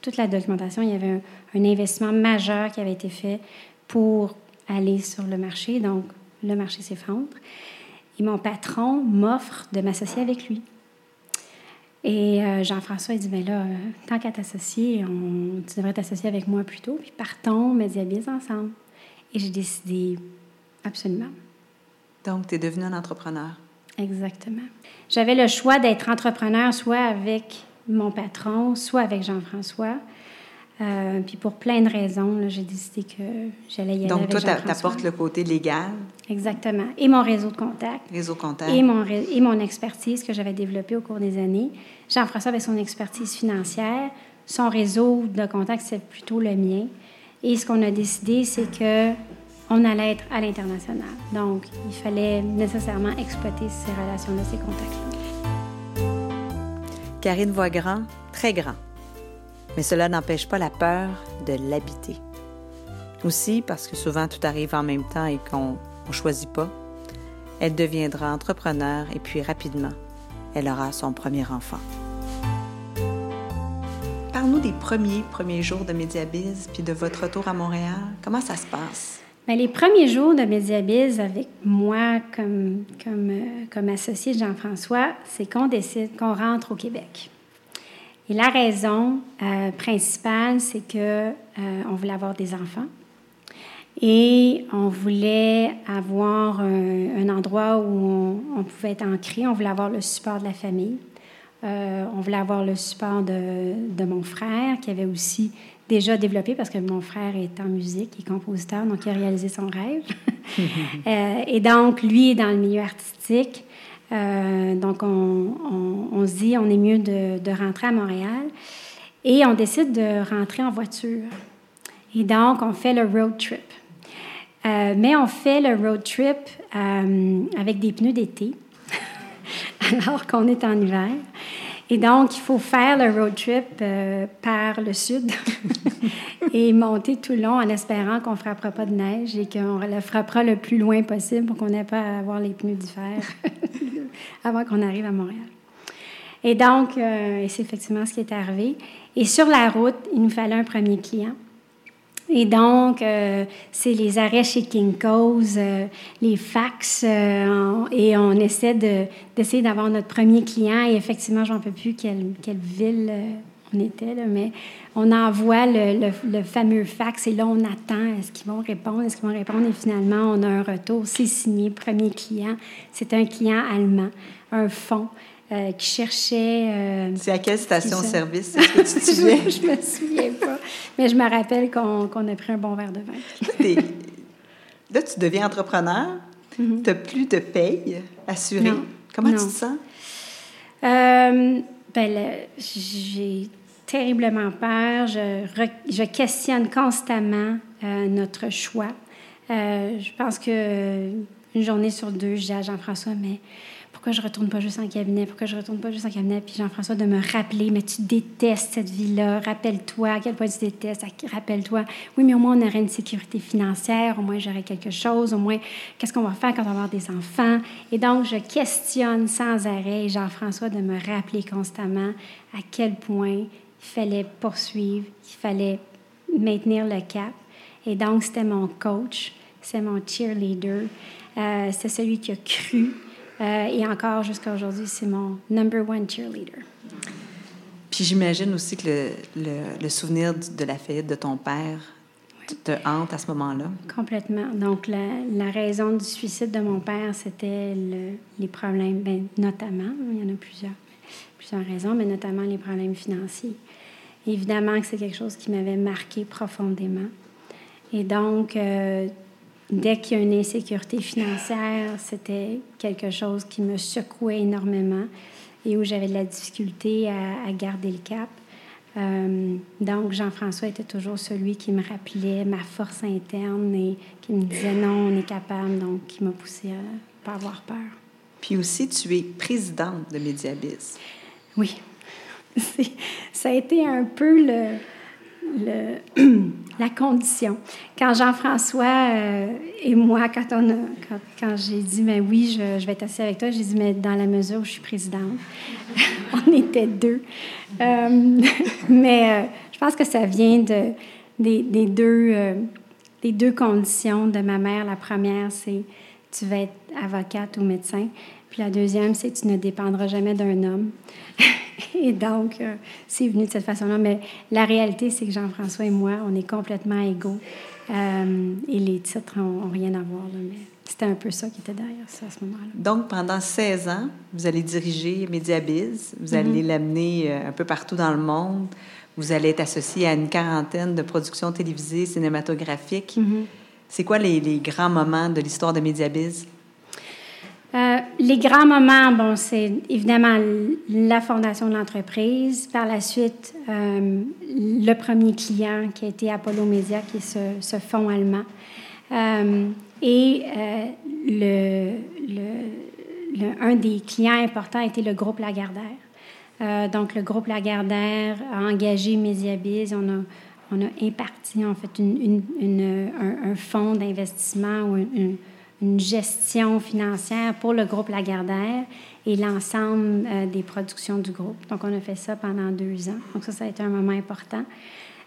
toute la documentation. Il y avait un, investissement majeur qui avait été fait pour aller sur le marché, donc le marché s'effondre. Et mon patron m'offre de m'associer avec lui. Et euh, Jean-François, il dit, mais là, euh, tant qu'à t'associer, tu devrais t'associer avec moi plutôt, puis partons Mediabiz ensemble. Et j'ai décidé, absolument. Donc, tu es devenu un entrepreneur. Exactement. J'avais le choix d'être entrepreneur soit avec mon patron, soit avec Jean-François. Euh, puis pour plein de raisons, j'ai décidé que j'allais y aller Donc, toi, tu apportes le côté légal? Exactement. Et mon réseau de contacts. Réseau contact. Et mon, et mon expertise que j'avais développée au cours des années. Jean-François avait son expertise financière. Son réseau de contacts, c'est plutôt le mien. Et ce qu'on a décidé, c'est que on allait être à l'international. Donc, il fallait nécessairement exploiter ces relations-là, ces contacts-là. Karine voit grand, très grand. Mais cela n'empêche pas la peur de l'habiter. Aussi, parce que souvent tout arrive en même temps et qu'on ne choisit pas, elle deviendra entrepreneur et puis rapidement, elle aura son premier enfant. Parle-nous des premiers, premiers jours de Mediabiz puis de votre retour à Montréal. Comment ça se passe? Bien, les premiers jours de Mediabiz avec moi comme, comme, euh, comme associé Jean-François, c'est qu'on décide qu'on rentre au Québec. Et la raison euh, principale, c'est que euh, on voulait avoir des enfants. Et on voulait avoir un, endroit où on, pouvait être ancré, on voulait avoir le support de la famille. Euh, on voulait avoir le support de, mon frère, qui avait aussi déjà développé, parce que mon frère est en musique, il est compositeur, donc il a réalisé son rêve. et donc, lui est dans le milieu artistique. Euh, donc, on, se dit, on est mieux de, de, rentrer à Montréal. Et on décide de rentrer en voiture. Et donc, on fait le road trip. Euh, mais on fait le road trip euh, avec des pneus d'été, alors qu'on est en hiver. Et donc, il faut faire le road trip euh, par le sud et monter tout le long en espérant qu'on ne frappera pas de neige et qu'on le frappera le plus loin possible pour qu'on n'ait pas à avoir les pneus d'hiver avant qu'on arrive à Montréal. Et donc, c'est effectivement ce qui est arrivé. Et sur la route, il nous fallait un premier client. Et donc, euh, c'est les arrêts chez Kinko's, euh, les fax, euh, et on essaie d'essayer d'avoir notre premier client. Et effectivement, je n'en peux plus quelle, quelle ville on était, mais on envoie le, le, fameux fax et là, on attend. Est-ce qu'ils vont répondre? Est-ce qu'ils vont répondre? Et finalement, on a un retour. C'est signé, premier client. C'est un client allemand, un fonds. Euh, qui cherchait. Euh, c'est à quelle station-service est-ce que tu te souviens? je me souviens? pas. Mais je me rappelle qu'on, a pris un bon verre de vin. Là, tu deviens entrepreneur. Mm-hmm. Tu n'as plus de paye assurée. Comment tu te sens? Euh, ben, j'ai terriblement peur. Je, je questionne constamment notre choix. je pense que une journée sur deux, je dis à Jean-François, mais pourquoi je retourne pas juste en cabinet? Pourquoi je retourne pas juste en cabinet? Puis Jean-François de me rappeler, mais tu détestes cette vie-là. Rappelle-toi à quel point tu détestes. Rappelle-toi. Oui, mais au moins, on aurait une sécurité financière. Au moins, j'aurais quelque chose. Au moins, qu'est-ce qu'on va faire quand on va avoir des enfants? Et donc, je questionne sans arrêt Jean-François de me rappeler constamment à quel point il fallait poursuivre, il fallait maintenir le cap. Et donc, c'était mon coach, c'est mon cheerleader. Euh, c'est celui qui a cru euh, et encore jusqu'à aujourd'hui, c'est mon number one cheerleader. Puis j'imagine aussi que le, le, le, souvenir de la faillite de ton père te hante à ce moment-là? Complètement. Donc, la, la, raison du suicide de mon père, c'était le, les problèmes, ben, notamment, il y en a plusieurs, plusieurs raisons, mais notamment les problèmes financiers. Évidemment que c'est quelque chose qui m'avait marqué profondément. Et donc, euh, dès qu'il y a une insécurité financière, c'était quelque chose qui me secouait énormément et où j'avais de la difficulté à, garder le cap. Euh, donc, Jean-François était toujours celui qui me rappelait ma force interne et qui me disait non, on est capable, donc qui m'a poussé à pas avoir peur. Puis aussi, tu es présidente de Mediabiz. Oui. Ça a été un peu le, la condition. Quand Jean-François euh, et moi, quand, on quand, j'ai dit, mais oui, je, je vais assis avec toi, j'ai dit, mais dans la mesure où je suis présidente, on était deux. Euh, mais euh, je pense que ça vient de, des, des deux, des deux conditions de ma mère. La première, c'est tu vas être avocate ou médecin. Puis la deuxième, c'est tu ne dépendras jamais d'un homme. et donc, euh, c'est venu de cette façon-là. Mais la réalité, c'est que Jean-François et moi, on est complètement égaux. Euh, et les titres n'ont rien à voir. mais c'était un peu ça qui était derrière ça à ce moment-là. Donc, pendant 16 ans, vous allez diriger Mediabiz. Vous mm-hmm. allez l'amener euh, un peu partout dans le monde. Vous allez être associé à une quarantaine de productions télévisées, cinématographiques. Mm-hmm. C'est quoi les, les, grands moments de l'histoire de Mediabiz? Euh, les grands moments, bon, c'est évidemment la fondation de l'entreprise. Par la suite, euh, le premier client qui a été Apollo Media, qui est ce, ce fonds allemand. Euh, et un des clients importants été le groupe Lagardère. donc, le groupe Lagardère a engagé Mediabiz. On a, on a imparti, en fait, une, une, un, fonds d'investissement ou une, une, gestion financière pour le groupe Lagardère et l'ensemble des productions du groupe. Donc, on a fait ça pendant deux ans. Donc, ça, ça a été un moment important.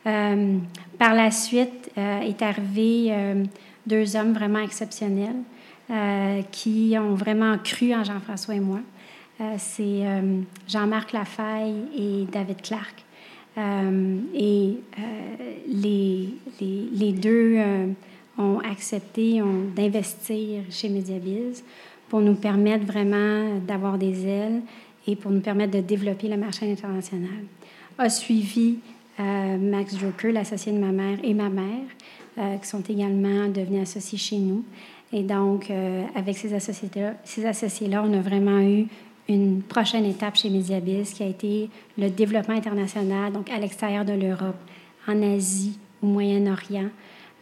par la suite, est arrivé deux hommes vraiment exceptionnels euh, qui ont vraiment cru en Jean-François et moi. Euh, c'est euh, Jean-Marc Lafaille et David Clark. et les, les, deux ont accepté d'investir chez Mediabiz pour nous permettre vraiment d'avoir des ailes et pour nous permettre de développer le marché international. A suivi Max Joker, l'associé de ma mère, et ma mère, euh, qui sont également devenus associés chez nous. Et donc, euh, avec ces associés-là, ces associés-là, on a vraiment eu une prochaine étape chez Mediabiz qui a été le développement international, donc à l'extérieur de l'Europe, en Asie, au Moyen-Orient, euh,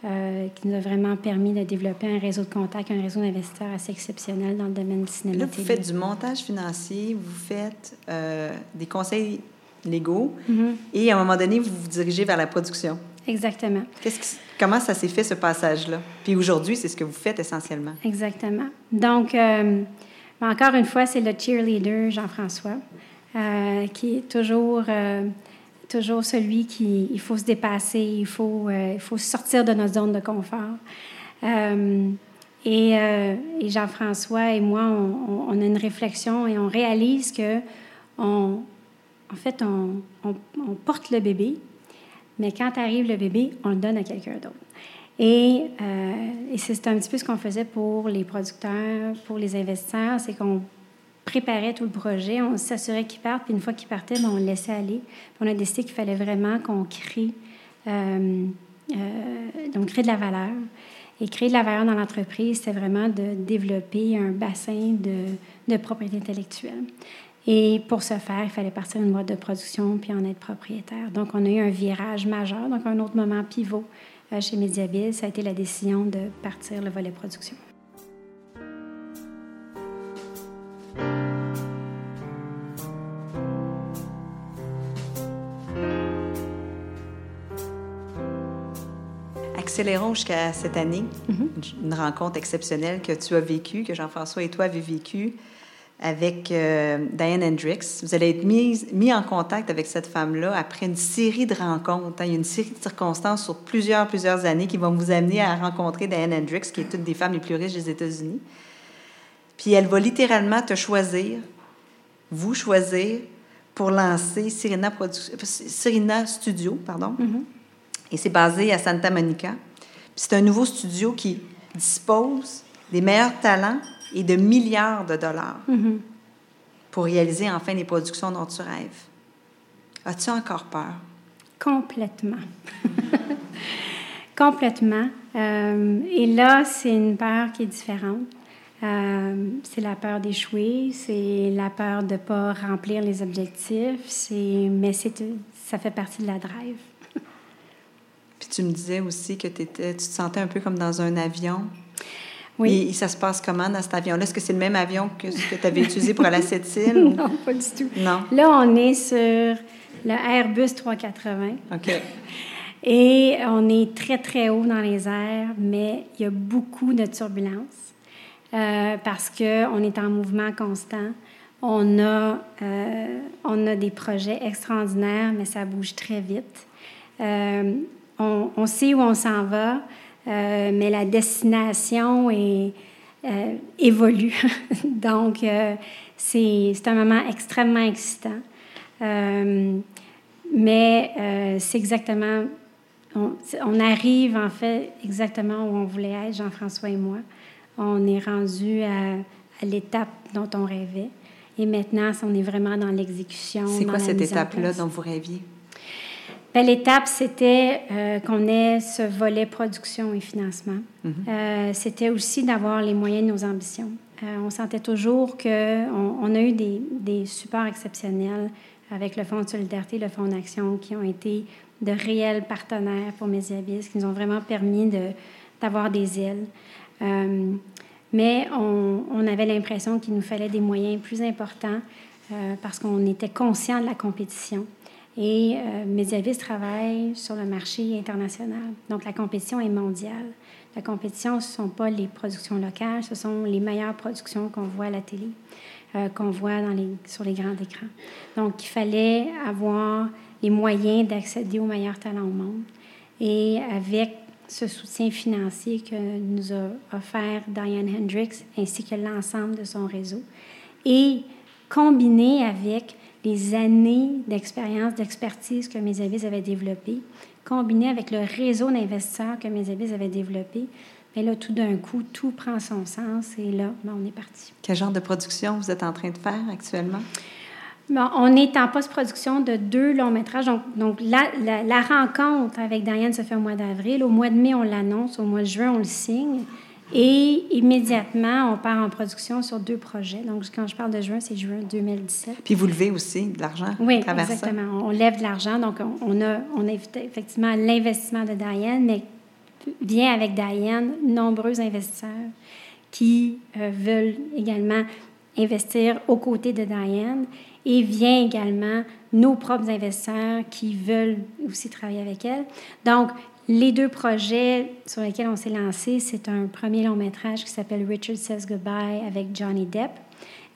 qui nous a vraiment permis de développer un réseau de contacts, un réseau d'investisseurs assez exceptionnel dans le domaine du cinéma. Là, vous faites du montage financier, vous faites des conseils légaux, mm-hmm. et à un moment donné, vous vous dirigez vers la production. Exactement. Comment ça s'est fait, ce passage-là? Puis aujourd'hui, c'est ce que vous faites essentiellement. Exactement. Donc, euh, encore une fois, c'est le cheerleader Jean-François, euh, qui est toujours, euh, toujours celui qui, il faut se dépasser, il faut, il faut sortir de notre zone de confort. et, et Jean-François et moi, on, a une réflexion et on réalise que on, en fait, on, porte le bébé, mais quand arrive le bébé, on le donne à quelqu'un d'autre. Et, euh, et c'est un petit peu ce qu'on faisait pour les producteurs, pour les investisseurs, c'est qu'on préparait tout le projet, on s'assurait qu'ils partent, puis une fois qu'ils partaient, ben, on le laissait aller. On a décidé qu'il fallait vraiment qu'on crée, euh, euh, donc de la valeur. Et créer de la valeur dans l'entreprise, c'est vraiment de développer un bassin de, de propriété intellectuelle. Et pour ce faire, il fallait partir d'une boîte de production puis en être propriétaire. Donc, on a eu un virage majeur, donc un autre moment pivot euh, chez Mediabiz, ça a été la décision de partir le volet production. Accélérons jusqu'à cette année, mm-hmm. une rencontre exceptionnelle que tu as vécue, que Jean-François et toi avez vécue avec euh, Diane Hendricks. Vous allez être mis, mis en contact avec cette femme-là après une série de rencontres. Hein. Il y a une série de circonstances sur plusieurs, plusieurs années qui vont vous amener à rencontrer Diane Hendricks, qui est une des femmes les plus riches des États-Unis. Puis elle va littéralement te choisir, vous choisir, pour lancer Serena, Serena Studio. Pardon. Mm-hmm. Et c'est basé à Santa Monica. C'est un nouveau studio qui dispose des meilleurs talents et de milliards de dollars mm-hmm. pour réaliser enfin les productions dont tu rêves. As-tu encore peur? Complètement. Complètement. Euh, et là, c'est une peur qui est différente. Euh, c'est la peur d'échouer, c'est la peur de ne pas remplir les objectifs, mais ça fait partie de la drive. Puis tu me disais aussi que tu te sentais un peu comme dans un avion. Oui. Et, ça se passe comment dans cet avion-là? Est-ce que c'est le même avion que ce que tu avais utilisé pour aller à cette île? non, pas du tout. Non. Là, on est sur le Airbus 380. OK. Et on est très, très haut dans les airs, mais il y a beaucoup de turbulences euh, parce qu'on est en mouvement constant. On a, euh, on a des projets extraordinaires, mais ça bouge très vite. Euh, on, on, sait où on s'en va, euh, mais la destination est, euh, évolue. Donc, euh, c'est un moment extrêmement excitant. mais c'est exactement, on, arrive en fait exactement où on voulait être, Jean-François et moi. On est rendu à, à l'étape dont on rêvait. Et maintenant, on est vraiment dans l'exécution. C'est quoi cette étape-là dont vous rêviez? L'étape, c'était euh, qu'on ait ce volet production et financement. Mhm. Euh, c'était aussi d'avoir les moyens de nos ambitions. Euh, on sentait toujours qu'on on a eu des, des, supports exceptionnels avec le Fonds de solidarité, le Fonds d'action, qui ont été de réels partenaires pour Mésiabis, qui nous ont vraiment permis d'avoir des ailes. mais on, on avait l'impression qu'il nous fallait des moyens plus importants parce qu'on était conscient de la compétition. Et euh, Mediavis travaille sur le marché international. Donc, la compétition est mondiale. La compétition, ce ne sont pas les productions locales, ce sont les meilleures productions qu'on voit à la télé, euh, qu'on voit sur les grands écrans. Donc, il fallait avoir les moyens d'accéder aux meilleurs talents au monde. Et avec ce soutien financier que nous a offert Diane Hendricks ainsi que l'ensemble de son réseau, et combiné avec les années d'expérience, d'expertise que mes avis avaient développé, combiné avec le réseau d'investisseurs que mes avis avaient développé, mais là, tout d'un coup, tout prend son sens et là, ben, on est parti. Quel genre de production vous êtes en train de faire actuellement? Bon, on est en post-production de deux longs métrages. Donc, donc la, la, rencontre avec Diane se fait au mois d'avril. Au mois de mai, on l'annonce. Au mois de juin, on le signe. Et immédiatement, on part en production sur deux projets. Donc, quand je parle de juin, c'est juin 2017. Puis vous levez aussi de l'argent Oui, exactement. On lève de l'argent. Donc, on a, on a effectivement l'investissement de Diane, mais vient avec Diane nombreux investisseurs qui euh, veulent également investir aux côtés de Diane et vient également nos propres investisseurs qui veulent aussi travailler avec elle. Donc, les deux projets sur lesquels on s'est lancé, c'est un premier long métrage qui s'appelle Richard Says Goodbye avec Johnny Depp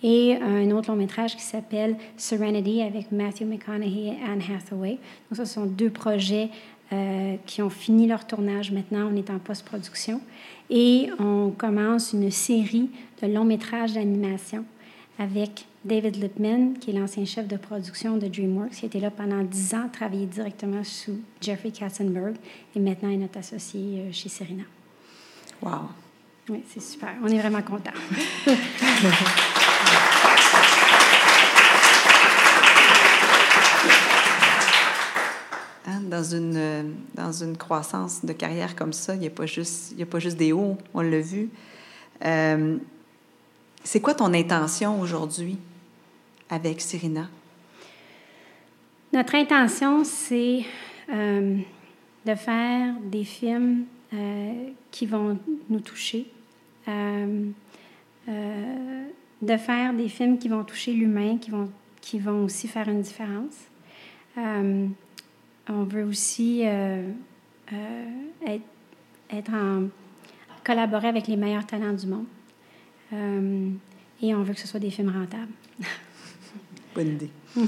et un autre long métrage qui s'appelle Serenity avec Matthew McConaughey et Anne Hathaway. Donc, ce sont deux projets euh, qui ont fini leur tournage maintenant. On est en post-production et on commence une série de longs métrages d'animation avec David Lipman, qui est l'ancien chef de production de DreamWorks, qui était là pendant dix ans, travaillé directement sous Jeffrey Katzenberg, et maintenant est notre associé euh, chez Serena. Wow! Oui, c'est super. On est vraiment contents. Hein, dans, une, dans une croissance de carrière comme ça, il n'y a, pas juste, a pas juste des hauts, on l'a vu. Euh, c'est quoi ton intention aujourd'hui? Avec Serena? Notre intention, c'est euh, de faire des films euh, qui vont nous toucher, euh, de faire des films qui vont toucher l'humain, qui vont, qui vont aussi faire une différence. on veut aussi être, être en collaborer avec les meilleurs talents du monde. et on veut que ce soit des films rentables. Bonne idée.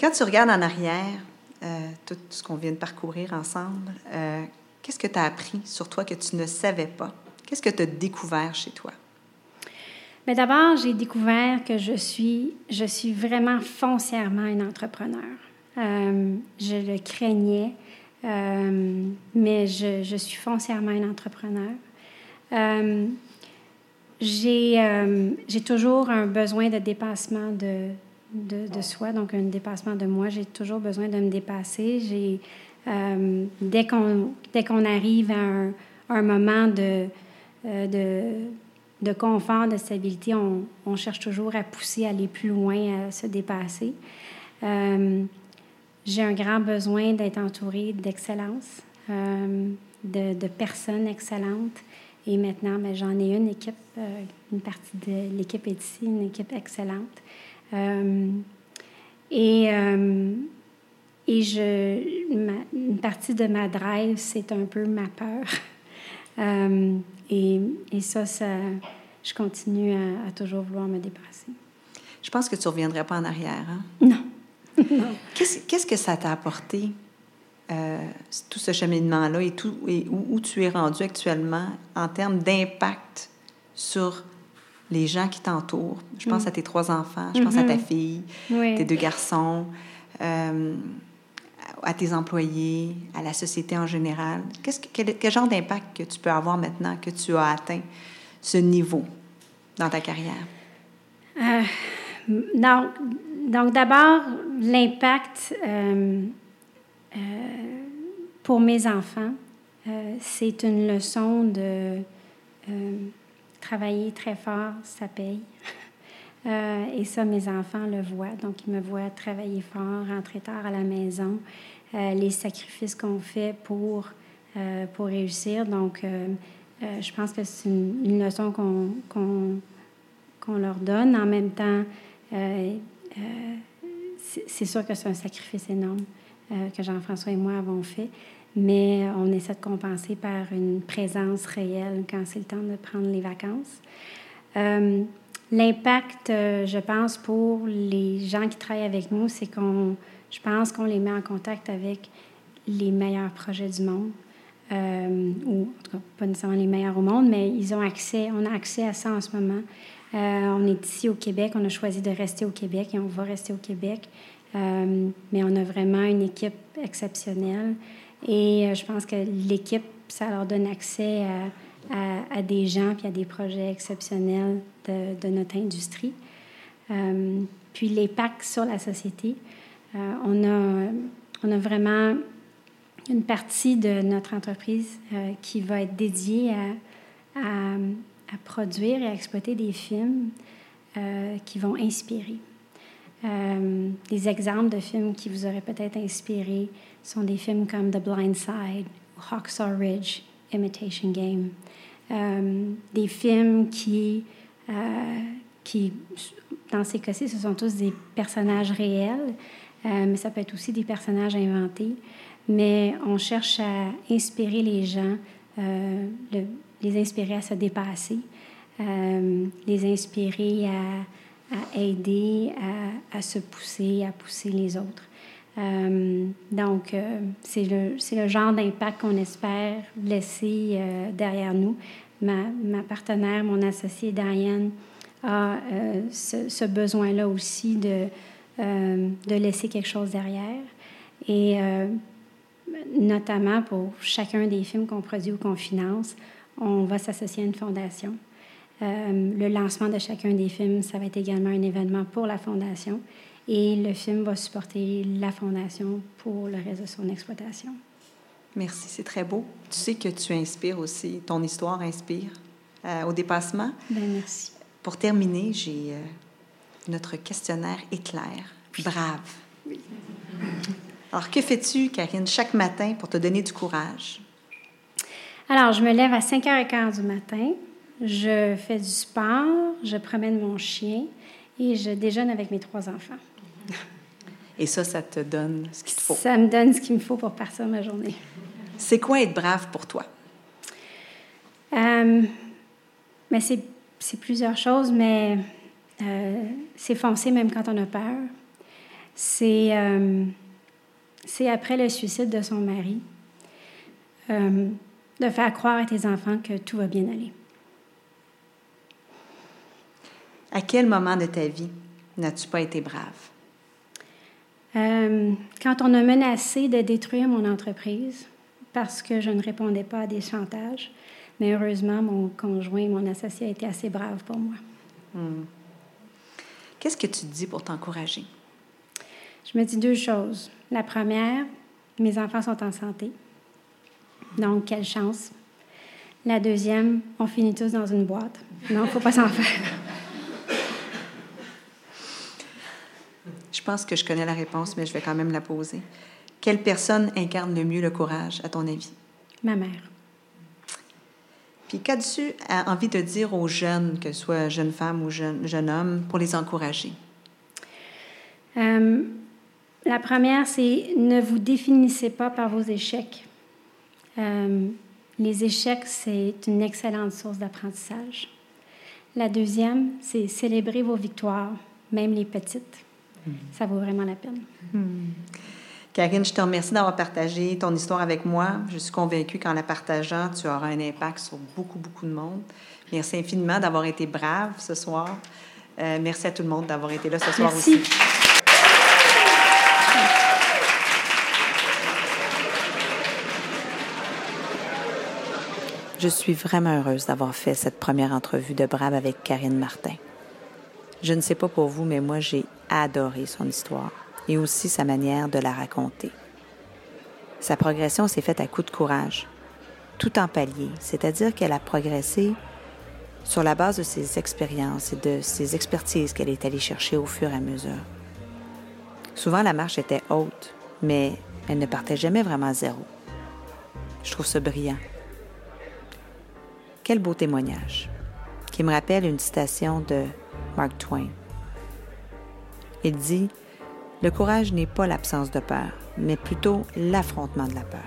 Quand tu regardes en arrière, euh, tout ce qu'on vient de parcourir ensemble, euh, qu'est-ce que tu as appris sur toi que tu ne savais pas? Qu'est-ce que tu as découvert chez toi? Mais d'abord, j'ai découvert que je suis, je suis vraiment foncièrement une entrepreneur. Euh, je le craignais, mais je, je, suis foncièrement une entrepreneur. j'ai toujours un besoin de dépassement de, de, soi, donc un dépassement de moi. J'ai toujours besoin de me dépasser. J'ai, euh, dès, qu'on, dès qu'on arrive à un, moment de, euh, de, de, confort, de stabilité, on, on, cherche toujours à pousser, à aller plus loin, à se dépasser. Euh, j'ai un grand besoin d'être entourée d'excellence, de, de, personnes excellentes. Et maintenant, ben, j'en ai une équipe, une partie de l'équipe est ici, une équipe excellente. Euh, et, euh, et je, une partie de ma drive, c'est un peu ma peur. Euh, et, et, ça, ça, je continue à, toujours vouloir me dépasser. Je pense que tu ne reviendrais pas en arrière. Hein? Non. Qu'est-ce que ça t'a apporté, tout ce cheminement-là, et, tout, et où, où, tu es rendu actuellement en termes d'impact sur les gens qui t'entourent. Je pense mm. à tes trois enfants, je pense à ta mm-hmm. fille, tes deux garçons, euh, à tes employés, à la société en général. Qu'est-ce quel, quel, genre d'impact que tu peux avoir maintenant que tu as atteint ce niveau dans ta carrière? Euh, donc, donc d'abord, l'impact euh, pour mes enfants, c'est une leçon de travailler très fort, ça paye. Euh, et ça, mes enfants le voient. Donc, ils me voient travailler fort, rentrer tard à la maison, euh, les sacrifices qu'on fait pour, euh, réussir. Donc, je pense que c'est une, leçon qu'on leur donne. En même temps, c'est sûr que c'est un sacrifice énorme que Jean-François et moi avons fait, mais on essaie de compenser par une présence réelle quand c'est le temps de prendre les vacances. L'impact, je pense, pour les gens qui travaillent avec nous, c'est qu'on, je pense qu'on les met en contact avec les meilleurs projets du monde. Euh, ou en tout cas pas nécessairement les meilleurs au monde, mais ils ont accès, on a accès à ça en ce moment. Euh, on est ici au Québec, on a choisi de rester au Québec et on va rester au Québec. Euh, mais on a vraiment une équipe exceptionnelle et je pense que l'équipe, ça leur donne accès à, à, des gens puis à des projets exceptionnels de, notre industrie. puis l'impact sur la société, on, a, on a vraiment une partie de notre entreprise euh, qui va être dédiée à, à, produire et à exploiter des films euh, qui vont inspirer. Euh, des exemples de films qui vous auraient peut-être inspiré sont des films comme The Blind Side, Hawksaw Ridge, Imitation Game. des films qui, qui, dans ces cas-ci, ce sont tous des personnages réels, mais ça peut être aussi des personnages inventés mais on cherche à inspirer les gens, euh, les inspirer à se dépasser, euh, les inspirer à, à aider, à, à, se pousser, à pousser les autres. Euh, donc, c'est le, le, genre d'impact qu'on espère laisser derrière nous. Ma, ma, partenaire, mon associé Diane, a ce, ce besoin-là aussi de, de laisser quelque chose derrière. Et notamment pour chacun des films qu'on produit ou qu'on finance, on va s'associer à une fondation. Euh, le lancement de chacun des films, ça va être également un événement pour la fondation et le film va supporter la fondation pour le reste de son exploitation. Merci, c'est très beau. Tu sais que tu inspires aussi, ton histoire inspire euh, au dépassement. Bien, merci. Pour terminer, j'ai euh, notre questionnaire éclair. Brave. Oui. Alors, que fais-tu, Karine, chaque matin pour te donner du courage? Alors, je me lève à 5h15 du matin, je fais du sport, je promène mon chien et je déjeune avec mes trois enfants. Et ça, ça te donne ce qu'il te faut? Ça me donne ce qu'il me faut pour partir ma journée. C'est quoi être brave pour toi? Euh, mais c'est plusieurs choses, mais euh, c'est foncer même quand on a peur. C'est euh, c'est après le suicide de son mari, de faire croire à tes enfants que tout va bien aller. À quel moment de ta vie n'as-tu pas été brave? Euh, quand on a menacé de détruire mon entreprise parce que je ne répondais pas à des chantages, mais heureusement, mon conjoint, mon associé a été assez brave pour moi. Hmm. Qu'est-ce que tu dis pour t'encourager? Je me dis deux choses. La première, mes enfants sont en santé. Donc, quelle chance. La deuxième, on finit tous dans une boîte. Non, il ne faut pas s'en faire. Je pense que je connais la réponse, mais je vais quand même la poser. Quelle personne incarne le mieux le courage, à ton avis? Ma mère. Puis qu'as-tu envie de dire aux jeunes, que ce soit jeunes femmes ou jeunes, jeunes hommes, pour les encourager? Euh, la première, c'est ne vous définissez pas par vos échecs. Euh, les échecs, c'est une excellente source d'apprentissage. La deuxième, c'est célébrer vos victoires, même les petites. Hmm. Ça vaut vraiment la peine. Hmm. Karine, je te remercie d'avoir partagé ton histoire avec moi. Je suis convaincue qu'en la partageant, tu auras un impact sur beaucoup, beaucoup de monde. Merci infiniment d'avoir été brave ce soir. Euh, merci à tout le monde d'avoir été là ce soir aussi. Je suis vraiment heureuse d'avoir fait cette première entrevue de Brave avec Karine Martin. Je ne sais pas pour vous, mais moi, j'ai adoré son histoire et aussi sa manière de la raconter. Sa progression s'est faite à coup de courage, tout en palier, c'est-à-dire qu'elle a progressé sur la base de ses expériences et de ses expertises qu'elle est allée chercher au fur et à mesure. Souvent, la marche était haute, mais elle ne partait jamais vraiment à zéro. Je trouve ça brillant. Quel beau témoignage, qui me rappelle une citation de Mark Twain. Il dit Le courage n'est pas l'absence de peur, mais plutôt l'affrontement de la peur.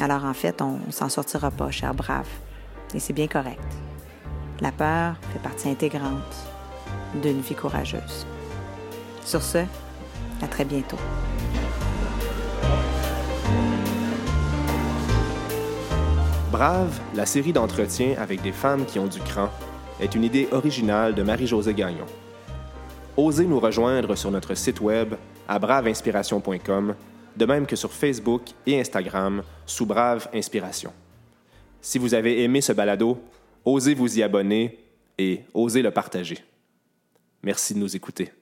Alors en fait, on ne s'en sortira pas, cher brave, et c'est bien correct. La peur fait partie intégrante d'une vie courageuse. Sur ce, à très bientôt. Brave, la série d'entretiens avec des femmes qui ont du cran, est une idée originale de Marie-Josée Gagnon. Osez nous rejoindre sur notre site web à braveinspiration.com, de même que sur Facebook et Instagram sous Brave Inspiration. Si vous avez aimé ce balado, osez vous y abonner et osez le partager. Merci de nous écouter.